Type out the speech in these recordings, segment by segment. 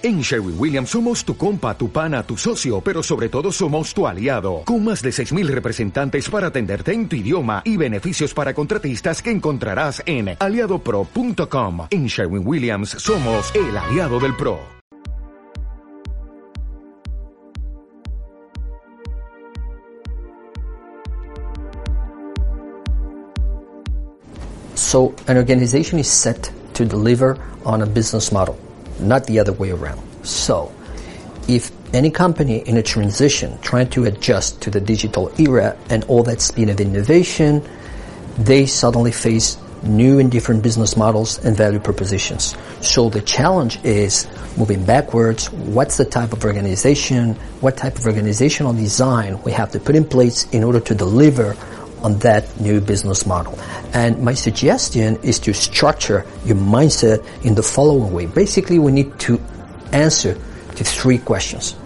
En Sherwin Williams somos tu compa, tu pana, tu socio, pero sobre todo somos tu aliado, con más de 6.000 representantes para atenderte en tu idioma y beneficios para contratistas que encontrarás en aliadopro.com. En Sherwin Williams somos el aliado del PRO. So an organization is set to deliver on a business model, not the other way around. So if any company in a transition trying to adjust to the digital era and all that speed of innovation, they suddenly face new and different business models and value propositions. So the challenge is moving backwards. What's the type of organization? What type of organizational design we have to put in place in order to deliver on that new business model. And my suggestion is to structure your mindset in the following way. Basically, we need to answer to three questions.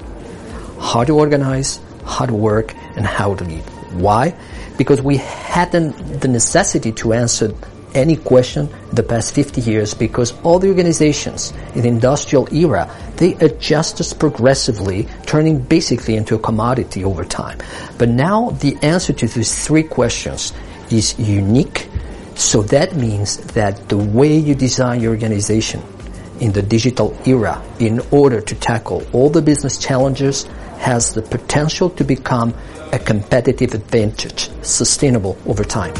How to organize, how to work, and how to lead. Why? Because we hadn't the necessity to answer any question in the past 50 years because all the organizations in the industrial era, they adjusted progressively, turning basically into a commodity over time. But now the answer to these three questions is unique. So that means that the way you design your organization in the digital era in order to tackle all the business challenges has the potential to become a competitive advantage, sustainable over time.